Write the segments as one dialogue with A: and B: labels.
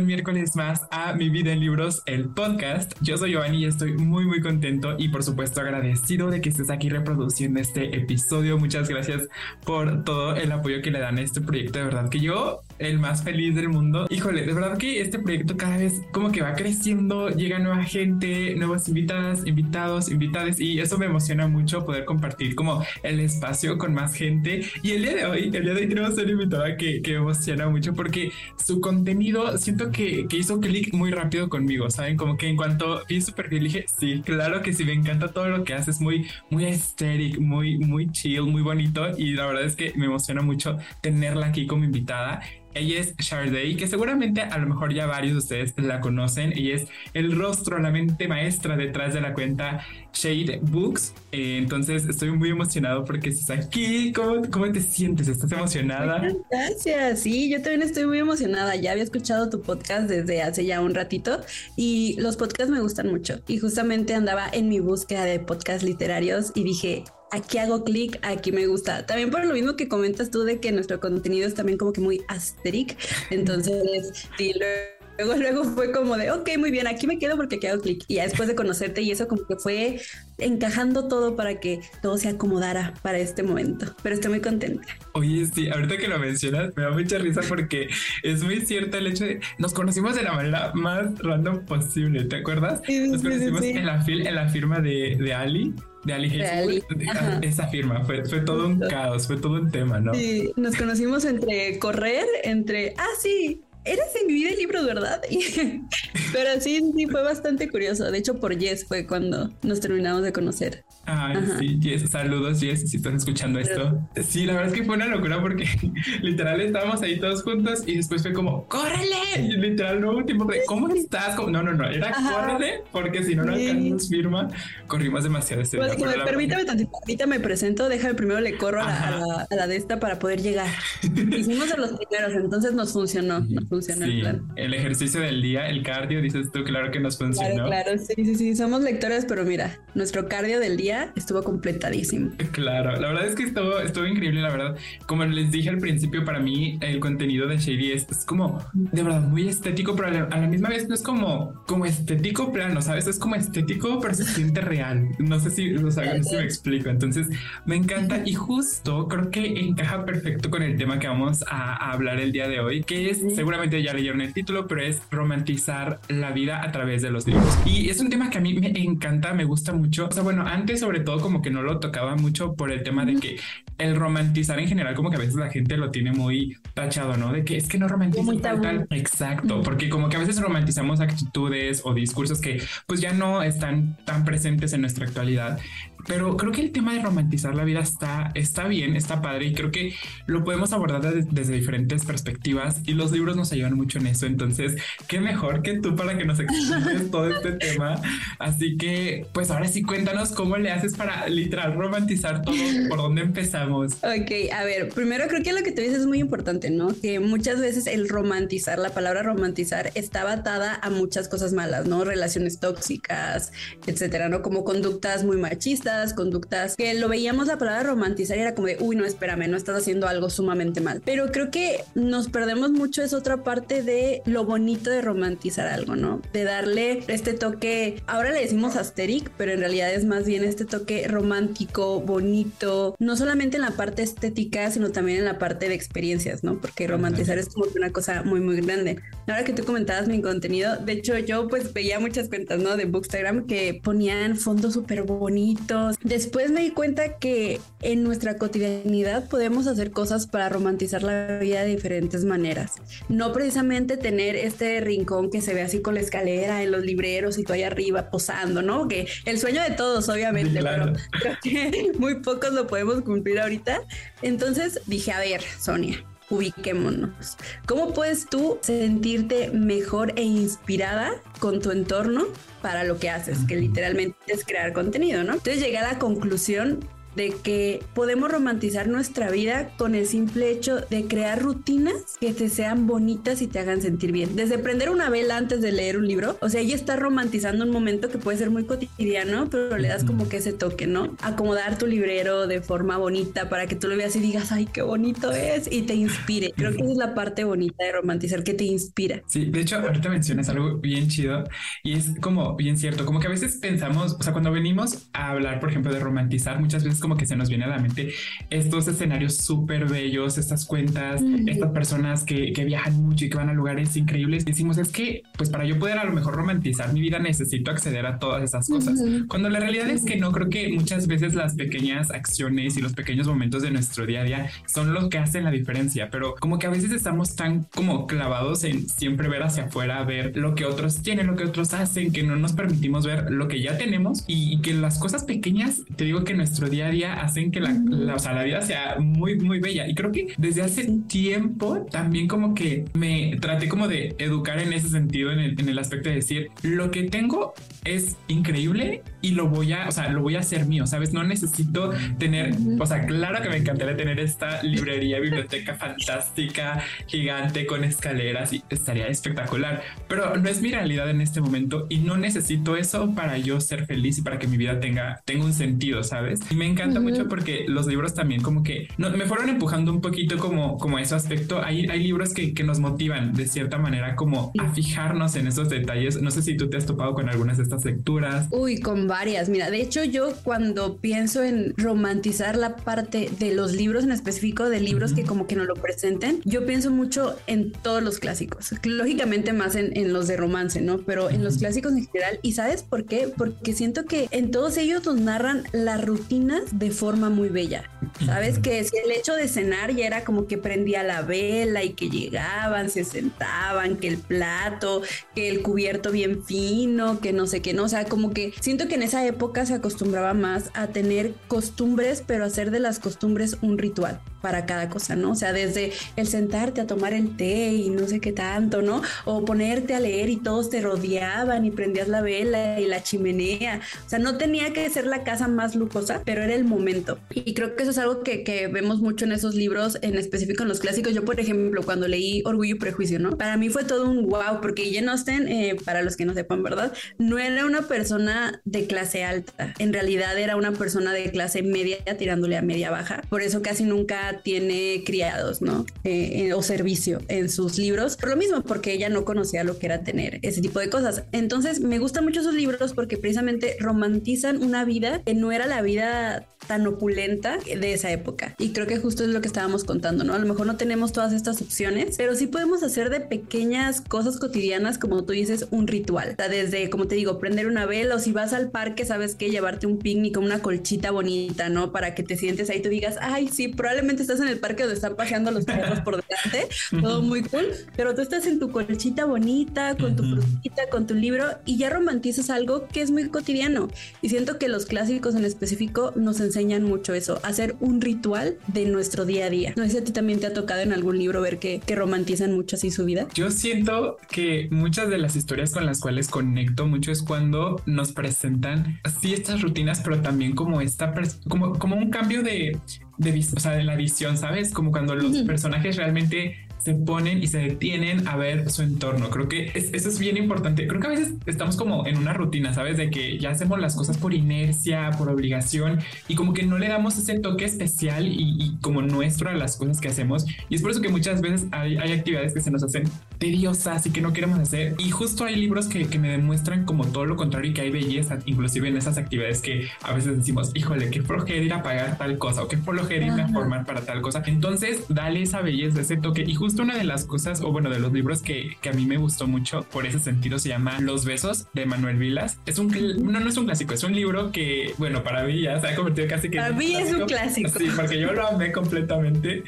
A: un miércoles más a Mi Vida en Libros, el podcast. Yo soy Giovanni y estoy muy, muy contento y por supuesto agradecido de que estés aquí reproduciendo este episodio. Muchas gracias por todo el apoyo que le dan a este proyecto. De verdad que yo, el más feliz del mundo. Híjole, de verdad que este proyecto cada vez como que va creciendo, llega nueva gente, nuevas invitadas, invitados, invitadas y eso me emociona mucho poder compartir como el espacio con más gente. Y el día de hoy, el día de hoy tenemos una invitada que, que emociona mucho porque su contenido siento que, que hizo clic muy rápido conmigo, ¿saben? Como que en cuanto vi su perfil dije, sí, claro que sí, me encanta todo lo que haces, muy, muy aesthetic, muy, muy chill, muy bonito y la verdad es que me emociona mucho tenerla aquí como invitada. Ella es Sharday, que seguramente a lo mejor ya varios de ustedes la conocen. Ella es el rostro, la mente maestra detrás de la cuenta Shade Books. Eh, entonces estoy muy emocionado porque estás aquí. ¿Cómo, ¿Cómo te sientes? ¿Estás emocionada?
B: Gracias. Sí, yo también estoy muy emocionada. Ya había escuchado tu podcast desde hace ya un ratito y los podcasts me gustan mucho. Y justamente andaba en mi búsqueda de podcasts literarios y dije, aquí hago clic, aquí me gusta. También por lo mismo que comentas tú de que nuestro contenido es también como que muy asteric. Entonces, sí, luego, luego fue como de, ok, muy bien, aquí me quedo porque aquí hago clic. Y ya después de conocerte y eso como que fue encajando todo para que todo se acomodara para este momento. Pero estoy muy contenta.
A: Oye, sí, ahorita que lo mencionas, me da mucha risa porque es muy cierto el hecho de nos conocimos de la manera más random posible, ¿te acuerdas? nos conocimos En, la en la firma de, de Ali de Ali Jesús, esa firma, fue, fue todo un caos, fue todo un tema, ¿no?
B: Sí, nos conocimos entre correr, entre, ah, sí, eres en mi vida el libro, ¿verdad? Pero sí, sí, fue bastante curioso. De hecho, por Jess fue cuando nos terminamos de conocer.
A: Ay, sí, Jess, saludos, Jess, si estás escuchando esto. Sí, la verdad es que fue una locura porque literal estábamos ahí todos juntos y después fue como, ¡córrele! Y literal, no tiempo de, ¿cómo estás? No, no, no, era córrele, porque si no, no alcanzamos firma. Corrimos demasiado este
B: pues, Permítame tantito, ahorita me presento, déjame primero le corro a la, a la, de esta para poder llegar. Hicimos de los primeros, entonces nos funcionó funciona
A: el plan. El ejercicio del día, el cardio, dices tú, claro que nos funcionó.
B: Claro, claro, sí, sí, sí, somos lectores, pero mira, nuestro cardio del día estuvo completadísimo.
A: Claro, la verdad es que estuvo, estuvo increíble, la verdad. Como les dije al principio, para mí el contenido de Shady es, como de verdad muy estético, pero a la, misma vez no es como, como estético plano, ¿sabes? Es como estético, pero se siente real. No sé si, o sea, si me explico. Entonces, me encanta y justo creo que encaja perfecto con el tema que vamos a, a hablar el día de hoy, que es seguramente ya leyeron el título, pero es romantizar la vida a través de los libros. Y es un tema que a mí me encanta, me gusta mucho. O sea, bueno, antes sobre todo como que no lo tocaba mucho por el tema de que el romantizar en general como que a veces la gente lo tiene muy tachado, ¿no? De que es que no romantiza tal, Exacto, porque como que a veces romantizamos actitudes o discursos que pues ya no están tan presentes en nuestra actualidad. Pero creo que el tema de romantizar la vida está, está bien, está padre y creo que lo podemos abordar desde diferentes perspectivas y los libros nos ayudan mucho en eso. Entonces, qué mejor que tú para que nos expliques todo este tema. Así que, pues ahora sí, cuéntanos cómo le haces para literal romantizar todo, por dónde empezamos.
B: Ok, a ver, primero creo que lo que tú dices es muy importante, ¿no? Que muchas veces el romantizar, la palabra romantizar, estaba atada a muchas cosas malas, ¿no? Relaciones tóxicas, etcétera, ¿no? Como conductas muy machistas conductas, que lo veíamos la palabra romantizar y era como de, uy, no, espérame, no estás haciendo algo sumamente mal. Pero creo que nos perdemos mucho, es otra parte de lo bonito de romantizar algo, ¿no? De darle este toque, ahora le decimos asteric, pero en realidad es más bien este toque romántico, bonito, no solamente en la parte estética, sino también en la parte de experiencias, ¿no? Porque romantizar es como una cosa muy, muy grande. Ahora que tú comentabas mi contenido, de hecho yo pues veía muchas cuentas, ¿no? De Bookstagram que ponían fondos súper bonitos Después me di cuenta que en nuestra cotidianidad podemos hacer cosas para romantizar la vida de diferentes maneras. No precisamente tener este rincón que se ve así con la escalera en los libreros y tú ahí arriba posando, ¿no? Que el sueño de todos, obviamente, pero creo que muy pocos lo podemos cumplir ahorita. Entonces dije, a ver, Sonia, ubiquémonos. ¿Cómo puedes tú sentirte mejor e inspirada con tu entorno para lo que haces, que literalmente es crear contenido, ¿no? Entonces llegué a la conclusión de que podemos romantizar nuestra vida con el simple hecho de crear rutinas que te sean bonitas y te hagan sentir bien. Desde prender una vela antes de leer un libro, o sea, ella está romantizando un momento que puede ser muy cotidiano, pero le das como que ese toque, ¿no? Acomodar tu librero de forma bonita para que tú lo veas y digas, ay, qué bonito es y te inspire. Creo que esa es la parte bonita de romantizar que te inspira.
A: Sí, de hecho, ahorita mencionas algo bien chido y es como bien cierto, como que a veces pensamos, o sea, cuando venimos a hablar, por ejemplo, de romantizar, muchas veces como que se nos viene a la mente estos escenarios súper bellos, estas cuentas, estas personas que, que, viajan mucho y que van a lugares increíbles. Decimos, es que, pues para yo poder a lo mejor romantizar mi vida necesito acceder a todas esas cosas. Cuando la realidad es que no, creo que muchas veces las pequeñas acciones y los pequeños momentos de nuestro día a día son los que hacen la diferencia, pero como que a veces estamos tan como clavados en siempre ver hacia afuera, ver lo que otros tienen, lo que otros hacen, que no nos permitimos ver lo que ya tenemos y, que las cosas pequeñas, te digo que nuestro día día hacen que la, la, o sea, la vida sea muy, muy bella. Y creo que desde hace tiempo también como que me traté como de educar en ese sentido, en el, en el aspecto de decir, lo que tengo es increíble y lo voy a, o sea, lo voy a hacer mío, ¿sabes? No necesito tener, o sea, claro que me encantaría tener esta librería, biblioteca fantástica, gigante, con escaleras y estaría espectacular, pero no es mi realidad en este momento y no necesito eso para yo ser feliz y para que mi vida tenga, tenga un sentido, ¿sabes? Y me encanta mucho porque los libros también como que no, me fueron empujando un poquito como, como ese aspecto. Hay, hay libros que, que nos motivan de cierta manera como a fijarnos en esos detalles. No sé si tú te has topado con algunas de estas lecturas.
B: Uy, con varias. Mira, de hecho yo cuando pienso en romantizar la parte de los libros en específico, de libros que como que no lo presenten, yo pienso mucho en todos los clásicos. Lógicamente más en, en los de romance, ¿no? Pero en los clásicos en general. ¿Y sabes por qué? Porque siento que en todos ellos nos narran las rutinas de forma muy bella. ¿Sabes? Que si el hecho de cenar ya era como que prendía la vela y que llegaban, se sentaban, que el plato, que el cubierto bien fino, que no sé qué, no. O sea, como que siento que en esa época se acostumbraba más a tener costumbres, pero hacer de las costumbres un ritual para cada cosa, ¿no? O sea, desde el sentarte a tomar el té y no sé qué tanto, ¿no? O ponerte a leer y todos te rodeaban y prendías la vela y la chimenea. O sea, no tenía que ser la casa más lujosa, pero era el momento. Y creo que eso es algo que, que vemos mucho en esos libros, en específico en los clásicos. Yo, por ejemplo, cuando leí Orgullo y Prejuicio, ¿no? Para mí fue todo un wow, porque Jane Austen, eh, para los que no sepan, ¿verdad? No era una persona de clase alta. En realidad era una persona de clase media tirándole a media baja. Por eso casi nunca tiene criados, ¿no? Eh, eh, o servicio en sus libros. Por lo mismo, porque ella no conocía lo que era tener ese tipo de cosas. Entonces, me gustan mucho sus libros porque precisamente romantizan una vida que no era la vida tan opulenta de esa época. Y creo que justo es lo que estábamos contando, ¿no? A lo mejor no tenemos todas estas opciones, pero sí podemos hacer de pequeñas cosas cotidianas, como tú dices, un ritual. O sea, desde, como te digo, prender una vela o si vas al parque, sabes que llevarte un picnic o una colchita bonita, ¿no? Para que te sientes ahí y tú digas, ay, sí, probablemente estás en el parque donde están paseando los perros por delante, todo muy cool, pero tú estás en tu colchita bonita, con tu frutita, con tu libro y ya romantizas algo que es muy cotidiano. Y siento que los clásicos en específico nos enseñan mucho eso, hacer un ritual de nuestro día a día. No sé si a ti también te ha tocado en algún libro ver que, que romantizan mucho así su vida.
A: Yo siento que muchas de las historias con las cuales conecto mucho es cuando nos presentan así estas rutinas, pero también como esta, como, como un cambio de, de, o sea, de la visión, ¿sabes? Como cuando los personajes realmente se ponen y se detienen a ver su entorno. Creo que eso es bien importante. Creo que a veces estamos como en una rutina, ¿sabes? De que ya hacemos las cosas por inercia, por obligación y como que no le damos ese toque especial y, como nuestro a las cosas que hacemos. Y es por eso que muchas veces hay, hay, actividades que se nos hacen tediosas y que no queremos hacer. Y justo hay libros que, que me demuestran como todo lo contrario y que hay belleza, inclusive en esas actividades que a veces decimos, híjole, qué flojera ir a pagar tal cosa o qué flojera ir a formar para tal cosa. Entonces, dale esa belleza, ese toque y justo justo una de las cosas, o bueno, de los libros que, que, a mí me gustó mucho por ese sentido se llama Los Besos de Manuel Vilas. Es un, no, no es un clásico, es un libro que, bueno, para mí ya se ha convertido casi que...
B: Para mí es un clásico.
A: Sí, porque yo lo amé completamente.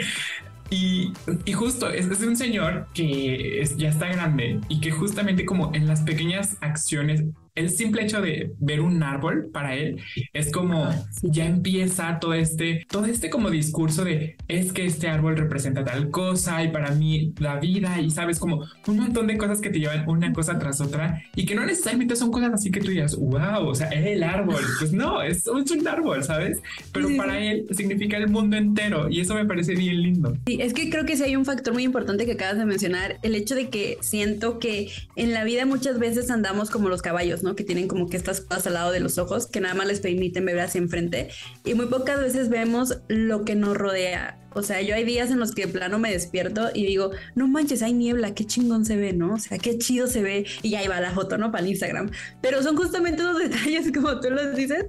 A: Y, y, justo es, es, un señor que es, ya está grande y que justamente como en las pequeñas acciones el simple hecho de ver un árbol para él es como ya empieza todo este, todo este como discurso de es que este árbol representa tal cosa y para mí la vida y sabes como un montón de cosas que te llevan una cosa tras otra y que no necesariamente son cosas así que tú digas, wow, o sea, es el árbol. Pues no, es, un árbol, ¿sabes? Pero para él significa el mundo entero y eso me parece bien lindo.
B: Sí, es que creo que sí hay un factor muy importante que acabas de mencionar, el hecho de que siento que en la vida muchas veces andamos como los caballos, Que tienen como que estas cosas al lado de los ojos que nada más les permiten ver hacia enfrente. Y muy pocas veces vemos lo que nos rodea o sea, yo hay días en los que de plano me despierto y digo, no manches, hay niebla, qué chingón se ve, ¿no? O sea, qué chido se ve. Y ahí va la foto, ¿no? Para el Instagram. Pero son justamente los detalles, como tú los dices,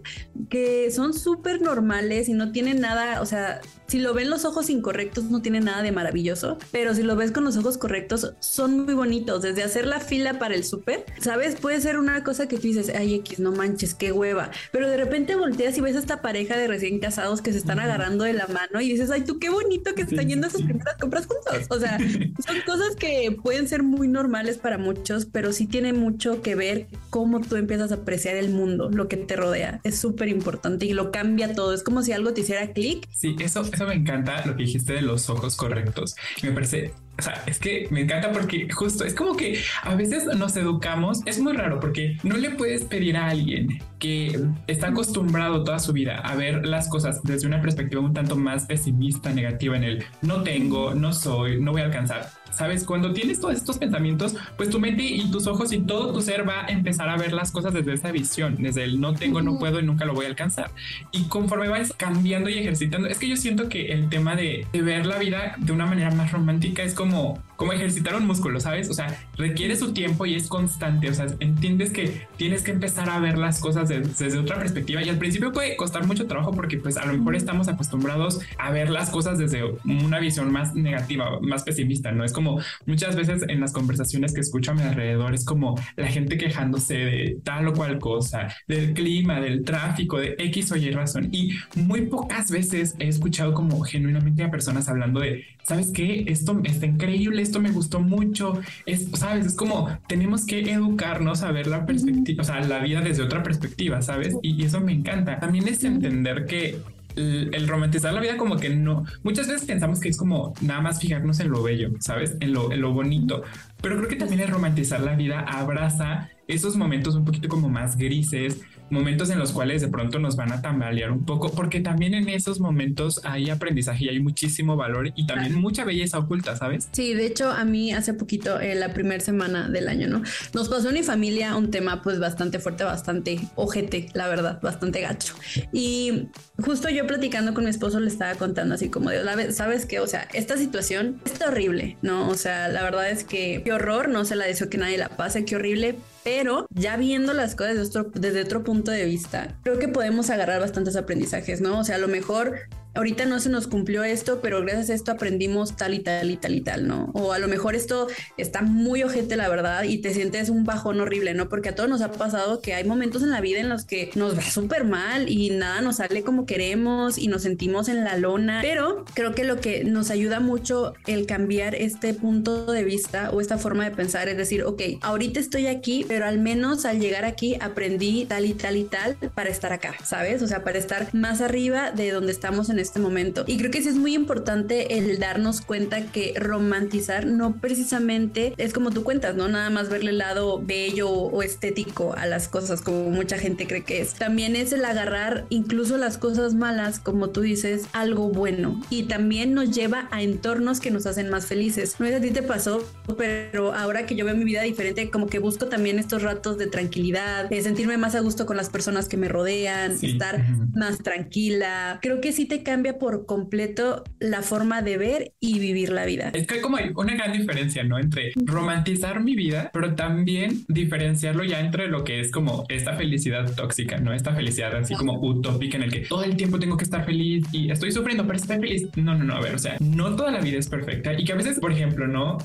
B: que son súper normales y no tienen nada, o sea, si lo ven los ojos incorrectos no tiene nada de maravilloso, pero si lo ves con los ojos correctos son muy bonitos. Desde hacer la fila para el súper, ¿sabes? Puede ser una cosa que tú dices, ay X, no manches, qué hueva. Pero de repente volteas y ves a esta pareja de recién casados que se están agarrando de la mano y dices, ay, tú qué bonito que están yendo a sus primeras compras juntos. O sea, son cosas que pueden ser muy normales para muchos, pero sí tiene mucho que ver cómo tú empiezas a apreciar el mundo, lo que te rodea. Es súper importante y lo cambia todo. Es como si algo te hiciera clic.
A: Sí, eso eso me encanta lo que dijiste de los ojos correctos. Me parece o sea, es que me encanta porque justo es como que a veces nos educamos. Es muy raro porque no le puedes pedir a alguien que está acostumbrado toda su vida a ver las cosas desde una perspectiva un tanto más pesimista, negativa en el no tengo, no soy, no voy a alcanzar ¿sabes? Cuando tienes todos estos pensamientos, pues tu mente y tus ojos y todo tu ser va a empezar a ver las cosas desde esa visión, desde el no tengo, no puedo y nunca lo voy a alcanzar. Y conforme vas cambiando y ejercitando, es que yo siento que el tema de, ver la vida de una manera más romántica es como, も como ejercitar un músculo, ¿sabes? O sea, requiere su tiempo y es constante, o sea, entiendes que tienes que empezar a ver las cosas desde otra perspectiva y al principio puede costar mucho trabajo porque pues a lo mejor estamos acostumbrados a ver las cosas desde una visión más negativa, más pesimista, ¿no? Es como muchas veces en las conversaciones que escucho a mi alrededor es como la gente quejándose de tal o cual cosa, del clima, del tráfico, de X o Y razón. Y muy pocas veces he escuchado como genuinamente a personas hablando de, ¿sabes qué? Esto está increíble, esto me gustó mucho. Es, ¿sabes? Es como tenemos que educarnos a ver la perspectiva, o sea, la vida desde otra perspectiva, ¿sabes? Y, y eso me encanta. También es entender que el, romantizar la vida como que no, muchas veces pensamos que es como nada más fijarnos en lo bello, ¿sabes? En lo, en lo bonito, pero creo que también el romantizar la vida abraza esos momentos un poquito como más grises, momentos en los cuales de pronto nos van a tambalear un poco, porque también en esos momentos hay aprendizaje y hay muchísimo valor y también mucha belleza oculta, ¿sabes?
B: Sí, de hecho a mí hace poquito, eh, la primera semana del año, ¿no? Nos pasó en mi familia un tema pues bastante fuerte, bastante ojete, la verdad, bastante gacho. Y justo yo platicando con mi esposo le estaba contando así como de, ¿sabes qué? O sea, esta situación está horrible, ¿no? O sea, la verdad es que qué horror, no se la deseo que nadie la pase, qué horrible, pero ya viendo las cosas desde otro, punto de vista, creo que podemos agarrar bastantes aprendizajes, ¿no? O sea, a lo mejor ahorita no se nos cumplió esto, pero gracias a esto aprendimos tal y tal y tal y tal, ¿no? O a lo mejor esto está muy ojete, la verdad, y te sientes un bajón horrible, ¿no? Porque a todos nos ha pasado que hay momentos en la vida en los que nos va súper mal y nada nos sale como queremos y nos sentimos en la lona, pero creo que lo que nos ayuda mucho el cambiar este punto de vista o esta forma de pensar es decir, ok, ahorita estoy aquí, pero al menos al llegar aquí aprendí tal y tal y tal para estar acá, ¿sabes? O sea, para estar más arriba de donde estamos en este momento. Y creo que sí es muy importante el darnos cuenta que romantizar no precisamente es como tú cuentas, ¿no? Nada más verle el lado bello o estético a las cosas como mucha gente cree que es. También es el agarrar incluso las cosas malas, como tú dices, algo bueno. Y también nos lleva a entornos que nos hacen más felices. No sé si a ti te pasó, pero ahora que yo veo mi vida diferente, como que busco también estos ratos de tranquilidad, de sentirme más a gusto con las personas que me rodean, estar más tranquila. Creo que sí te cambia por completo la forma de ver y vivir la vida.
A: Es que hay como una gran diferencia, ¿no? Entre romantizar mi vida, pero también diferenciarlo ya entre lo que es como esta felicidad tóxica, ¿no? Esta felicidad así como utópica en el que todo el tiempo tengo que estar feliz y estoy sufriendo, pero estoy feliz. No, no, no, a ver, o sea, no toda la vida es perfecta y que a veces, por ejemplo, ¿no?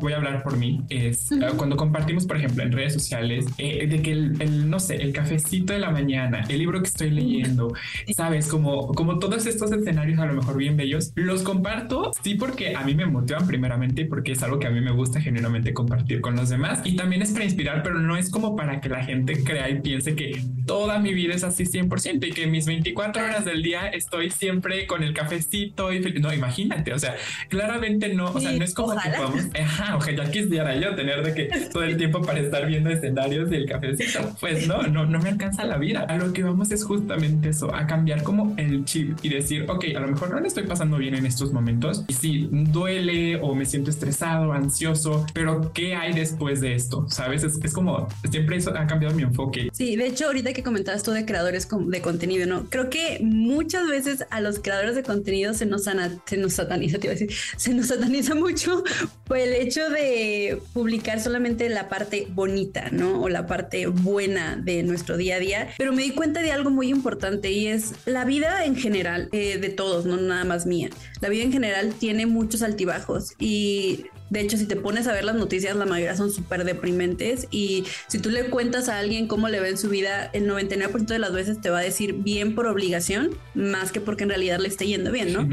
A: Voy a hablar por mí, es cuando compartimos, por ejemplo, en redes sociales, eh, de que el, no sé, el cafecito de la mañana, el libro que estoy leyendo, sabes, como, como todos estos escenarios a lo mejor bien bellos. Los comparto, sí, porque a mí me motivan primeramente y porque es algo que a mí me gusta genuinamente compartir con los demás. Y también es para inspirar, pero no es como para que la gente crea y piense que toda mi vida es así 100% y que mis 24 horas del día estoy siempre con el cafecito y no, imagínate, o sea, claramente no, o sea, no es como que podamos, ajá, ojalá quisiera yo tener de que todo el tiempo para estar viendo escenarios del cafecito, pues no, no, no me alcanza la vida. A lo que vamos es justamente eso, a cambiar como el chip y decir, ok, a lo mejor no le estoy pasando bien en estos momentos y sí, duele o me siento estresado, ansioso, pero ¿qué hay después de esto? ¿Sabes? Es, es como, siempre eso ha cambiado mi enfoque.
B: Sí, de hecho, ahorita que comentabas tú de creadores de contenido, ¿no? Creo que muchas veces a los creadores de contenido se nos, se nos sataniza, te iba a decir, se nos sataniza mucho por el hecho de publicar solamente la parte bonita, ¿no? O la parte buena de nuestro día a día. Pero me di cuenta de algo muy importante y es la vida en general, eh, de todos, no nada más mía. La vida en general tiene muchos altibajos y de hecho, si te pones a ver las noticias, la mayoría son súper deprimentes y si tú le cuentas a alguien cómo le ve en su vida, el 99% de las veces te va a decir bien por obligación, más que porque en realidad le esté yendo bien, ¿no?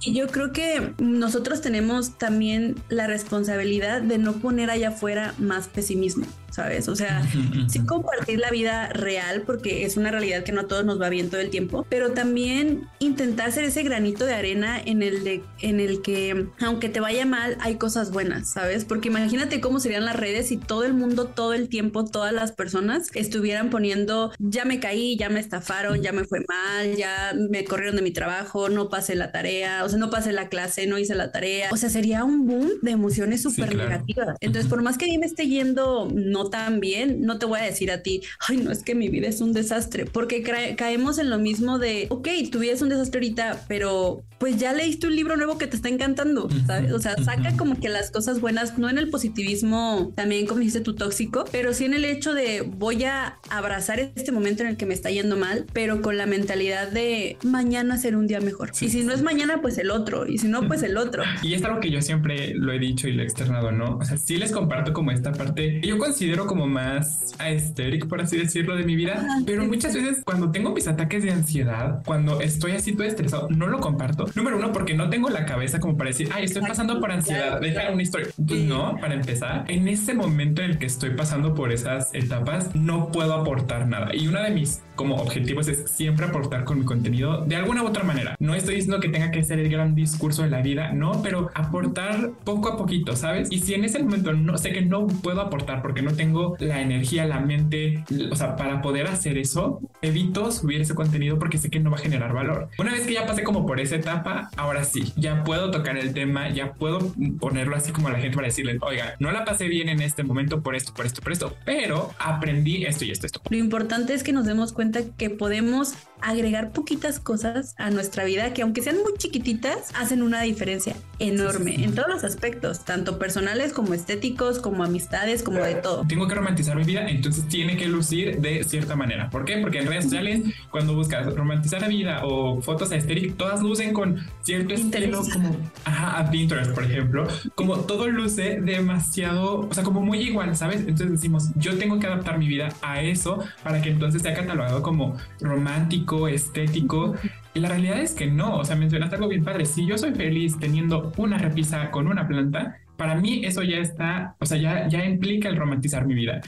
B: Y yo creo que nosotros tenemos también la responsabilidad de no poner allá afuera más pesimismo. ¿sabes? O sea, sí compartir la vida real porque es una realidad que no a todos nos va bien todo el tiempo, pero también intentar ser ese granito de arena en el de en el que aunque te vaya mal hay cosas buenas, ¿sabes? Porque imagínate cómo serían las redes si todo el mundo todo el tiempo todas las personas estuvieran poniendo ya me caí, ya me estafaron, ya me fue mal, ya me corrieron de mi trabajo, no pasé la tarea, o sea, no pasé la clase, no hice la tarea. O sea, sería un boom de emociones súper negativas. Entonces, por más que a mí me esté yendo no también no te voy a decir a ti, ay, no es que mi vida es un desastre, porque caemos en lo mismo de, ok, tu vida es un desastre ahorita, pero pues ya leíste un libro nuevo que te está encantando, ¿sabes? O sea, saca como que las cosas buenas, no en el positivismo también como dijiste tu tóxico, pero sí en el hecho de voy a abrazar este momento en el que me está yendo mal, pero con la mentalidad de mañana será un día mejor. y si no es mañana, pues el otro, y si no, pues el otro.
A: Y es algo que yo siempre lo he dicho y lo he externado, ¿no? O sea, sí les comparto como esta parte, yo considero como más aesthetic, por así decirlo, de mi vida. pero muchas veces cuando tengo mis ataques de ansiedad, cuando estoy así todo estresado, no lo comparto. Número uno, porque no tengo la cabeza como para decir, ay, estoy pasando por ansiedad, dejar una historia. Pues no, para empezar, en ese momento en el que estoy pasando por esas etapas, no puedo aportar nada. Y una de mis como objetivos es siempre aportar con mi contenido de alguna u otra manera. No estoy diciendo que tenga que ser el gran discurso de la vida, no, pero aportar poco a poquito, ¿sabes? Y si en ese momento no sé que no puedo aportar porque no tengo la energía, la mente, o sea, para poder hacer eso, evito subir ese contenido porque sé que no va a generar valor. Una vez que ya pasé como por esa etapa, ahora sí, ya puedo tocar el tema, ya puedo ponerlo así como a la gente para decirle, oiga, no la pasé bien en este momento por esto, por esto, por esto, pero aprendí esto y esto, esto.
B: Lo importante es que nos demos cuenta que podemos agregar poquitas cosas a nuestra vida que aunque sean muy chiquititas, hacen una diferencia enorme en todos los aspectos, tanto personales como estéticos, como amistades, como de todo.
A: Tengo que romantizar mi vida, entonces tiene que lucir de cierta manera. ¿Por qué? Porque en redes sociales, cuando buscas romantizar la vida o fotos estéticas, todas lucen con cierto estilo como ajá, a Pinterest, por ejemplo, como todo luce demasiado, o sea, como muy igual, ¿sabes? Entonces decimos, yo tengo que adaptar mi vida a eso para que entonces sea catalogado como romántico, estético. Y la realidad es que no, o sea, mencionaste algo bien padre. Si yo soy feliz teniendo una repisa con una planta, para mí eso ya está, o sea, ya, ya implica el romantizar mi vida.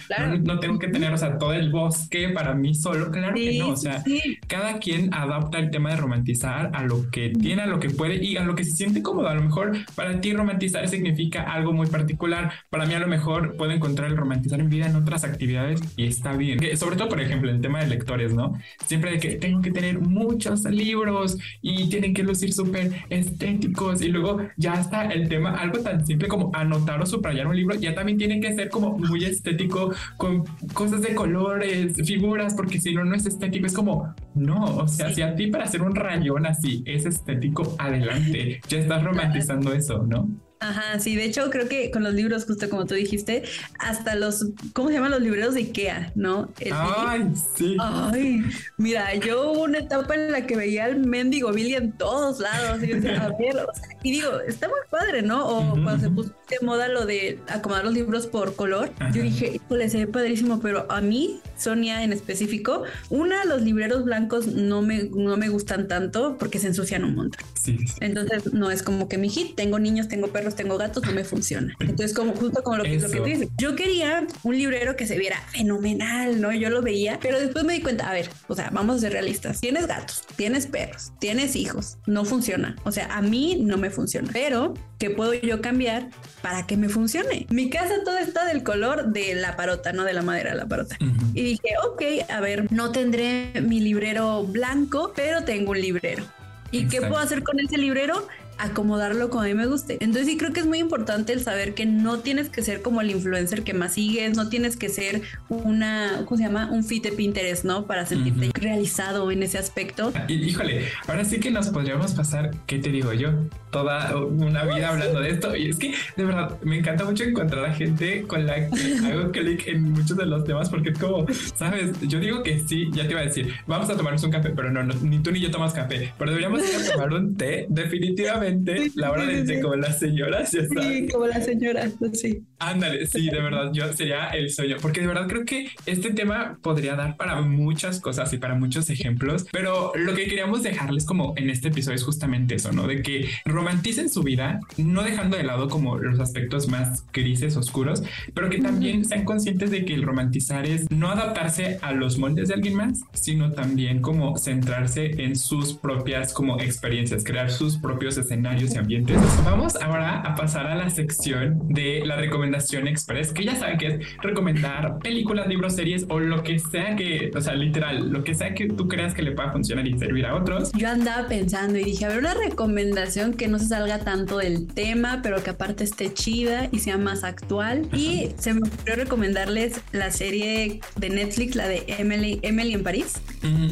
A: No, tengo que tener, o sea, todo el bosque para mí solo, claro que no, o sea, cada quien adapta el tema de romantizar a lo que tiene, a lo que puede y a lo que se siente cómodo. A lo mejor para ti romantizar significa algo muy particular, para mí a lo mejor puedo encontrar el romantizar en vida en otras actividades y está bien. Sobre todo, por ejemplo, el tema de lectores, ¿no? Siempre de que tengo que tener muchos libros y tienen que lucir súper estéticos y luego ya está el tema, algo tan simple como como anotar o subrayar un libro, ya también tiene que ser como muy estético, con cosas de colores, figuras, porque si no, no es estético. Es como, no, o sea, si a ti para hacer un rayón así es estético, adelante, ya estás romantizando eso, ¿no?
B: Ajá, sí, de hecho creo que con los libros, justo como tú dijiste, hasta los, ¿cómo se llaman los libreros de Ikea, no?
A: Ay, sí.
B: Ay, mira, yo hubo una etapa en la que veía al mendigo Billy en todos lados y, decía, a ver, o sea, y digo, está muy padre, ¿no? O cuando se puso de moda lo de acomodar los libros por color, yo dije, híjole, se ve padrísimo, pero a mí, Sonia en específico, una, los libreros blancos no me, no me gustan tanto porque se ensucian un montón.
A: Sí,
B: Entonces no es como que mi hit, tengo niños, tengo perros, tengo gatos, no me funciona. Entonces como justo como lo que, lo que tú dices, yo quería un librero que se viera fenomenal, ¿no? Yo lo veía, pero después me di cuenta, a ver, o sea, vamos a ser realistas, tienes gatos, tienes perros, tienes hijos, no funciona. O sea, a mí no me funciona, pero ¿qué puedo yo cambiar para que me funcione? Mi casa todo está del color de la parota, no de la madera de la parota. Y dije, ok, a ver, no tendré mi librero blanco, pero tengo un librero. ¿Y qué puedo hacer con ese librero? Acomodarlo como a mí me guste. Entonces sí creo que es muy importante el saber que no tienes que ser como el influencer que más sigues, no tienes que ser una, ¿cómo se llama? Un fit de Pinterest, ¿no? Para sentirte realizado en ese aspecto.
A: Híjole, ahora sí que nos podríamos pasar, ¿qué te digo yo? Toda una vida hablando de esto. Y es que de verdad me encanta mucho encontrar a gente con la que hago clic en muchos de los temas porque es como, sabes, yo digo que sí, ya te iba a decir, vamos a tomarnos un café, pero no, ni tú ni yo tomas café, pero deberíamos ir a tomar un té, definitivamente la hora de té como las señoras, ya está.
B: Sí, como las señoras, sí.
A: Ándale, sí, de verdad, yo sería el sueño, porque de verdad creo que este tema podría dar para muchas cosas y para muchos ejemplos, pero lo que queríamos dejarles como en este episodio es justamente eso, ¿no? De que romanticen su vida, no dejando de lado como los aspectos más grises, oscuros, pero que también sean conscientes de que el romantizar es no adaptarse a los moldes de alguien más, sino también como centrarse en sus propias como experiencias, crear sus propios escenarios escenarios y ambientes. Vamos ahora a pasar a la sección de la recomendación express, que ya saben que es recomendar películas, libros, series o lo que sea que, o sea, literal, lo que sea que tú creas que le pueda funcionar y servir a otros.
B: Yo andaba pensando y dije, a ver, una recomendación que no se salga tanto del tema, pero que aparte esté chida y sea más actual. Y se me ocurrió recomendarles la serie de Netflix, la de Emily, Emily en París.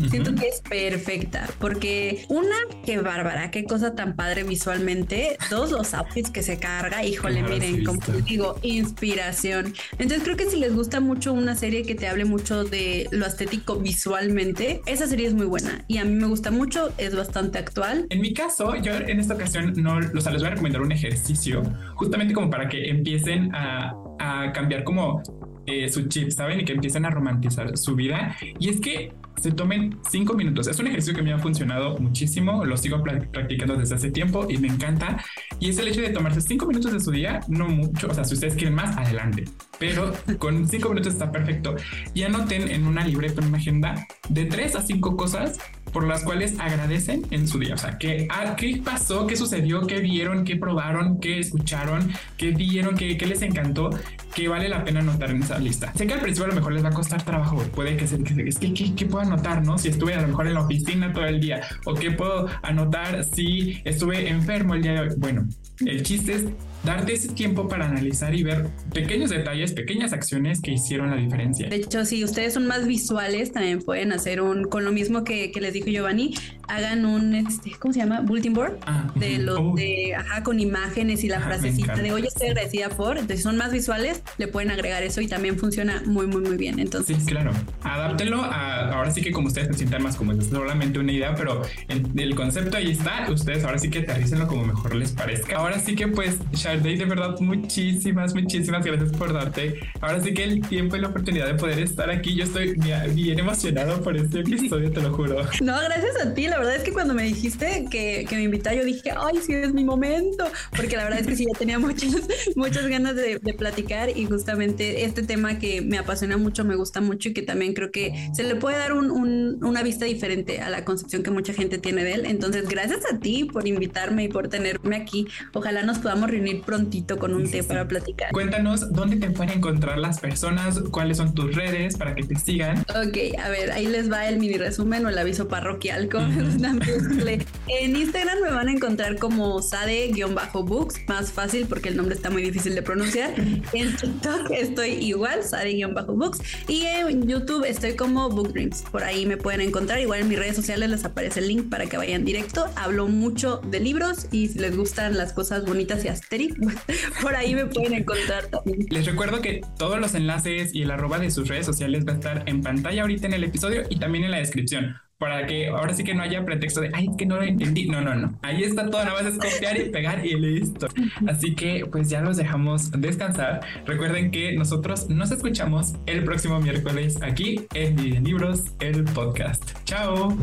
B: Siento que es perfecta, porque una, qué bárbara, qué cosa tan padre visualmente, todos los outfits que se carga, híjole, miren, como digo, inspiración. Entonces creo que si les gusta mucho una serie que te hable mucho de lo estético visualmente, esa serie es muy buena y a mí me gusta mucho, es bastante actual.
A: En mi caso, yo en esta ocasión no, o sea, les voy a recomendar un ejercicio justamente como para que empiecen a, a cambiar como eh, su chip, ¿saben? Y que empiecen a romantizar su vida. Y es que se tomen cinco minutos. Es un ejercicio que me ha funcionado muchísimo, lo sigo practicando desde hace tiempo y me encanta. Y es el hecho de tomarse cinco minutos de su día, no mucho, o sea, si ustedes quieren más, adelante, pero con cinco minutos está perfecto. Y anoten en una libreta, en una agenda, de tres a cinco cosas por las cuales agradecen en su día. O sea, ¿qué, ah, ¿qué pasó? ¿Qué sucedió? ¿Qué vieron? ¿Qué probaron? ¿Qué escucharon? ¿Qué vieron? ¿Qué, qué les encantó? ¿Qué vale la pena anotar en esa lista? Sé que al principio a lo mejor les va a costar trabajo. Puede que, se, que es que ¿qué, puedo anotar? ¿No? Si estuve a lo mejor en la oficina todo el día. ¿O qué puedo anotar si estuve enfermo el día de hoy? Bueno, el chiste es darte ese tiempo para analizar y ver pequeños detalles, pequeñas acciones que hicieron la diferencia.
B: De hecho, si ustedes son más visuales, también pueden hacer un, con lo mismo que, que les dijo Giovanni, hagan un, este, ¿cómo se llama? Bulletin board
A: ah,
B: de los oh. de, ajá, con imágenes y la frasecita de hoy estoy agradecida por. Entonces, si son más visuales, le pueden agregar eso y también funciona muy, muy, muy bien. Entonces,
A: sí, claro. Adáptenlo a, ahora sí que como ustedes se sientan más como es solamente una idea, pero el, el concepto ahí está. Ustedes ahora sí que aterrícenlo como mejor les parezca. Ahora sí que, pues, De verdad, muchísimas, muchísimas gracias por darte. Ahora sí que el tiempo y la oportunidad de poder estar aquí, yo estoy bien emocionado por este episodio, te lo juro.
B: No, gracias a ti. La verdad es que cuando me dijiste que, que me invitaba, yo dije, ay, sí, es mi momento. Porque la verdad es que sí, ya tenía muchas, muchas ganas de, platicar y justamente este tema que me apasiona mucho, me gusta mucho y que también creo que se le puede dar un, una vista diferente a la concepción que mucha gente tiene de él. Entonces, gracias a ti por invitarme y por tenerme aquí. Ojalá nos podamos reunir prontito con un té para platicar.
A: Cuéntanos dónde te pueden encontrar las personas, cuáles son tus redes para que te sigan.
B: Ok, a ver, ahí les va el mini resumen o el aviso parroquial con En Instagram me van a encontrar como sade-books, más fácil porque el nombre está muy difícil de pronunciar. En TikTok estoy igual, sade-books. Y en YouTube estoy como Book Dreams. Por ahí me pueden encontrar. Igual en mis redes sociales les aparece el link para que vayan directo. Hablo mucho de libros y si les gustan las cosas bonitas y por ahí me pueden encontrar también.
A: Les recuerdo que todos los enlaces y el arroba de sus redes sociales va a estar en pantalla ahorita en el episodio y también en la descripción para que ahora sí que no haya pretexto de, ay, que no lo entendí. No, no, no. Ahí está todo, nada más es copiar y pegar y listo. Así que pues ya los dejamos descansar. Recuerden que nosotros nos escuchamos el próximo miércoles aquí en Libros, el podcast. Chao.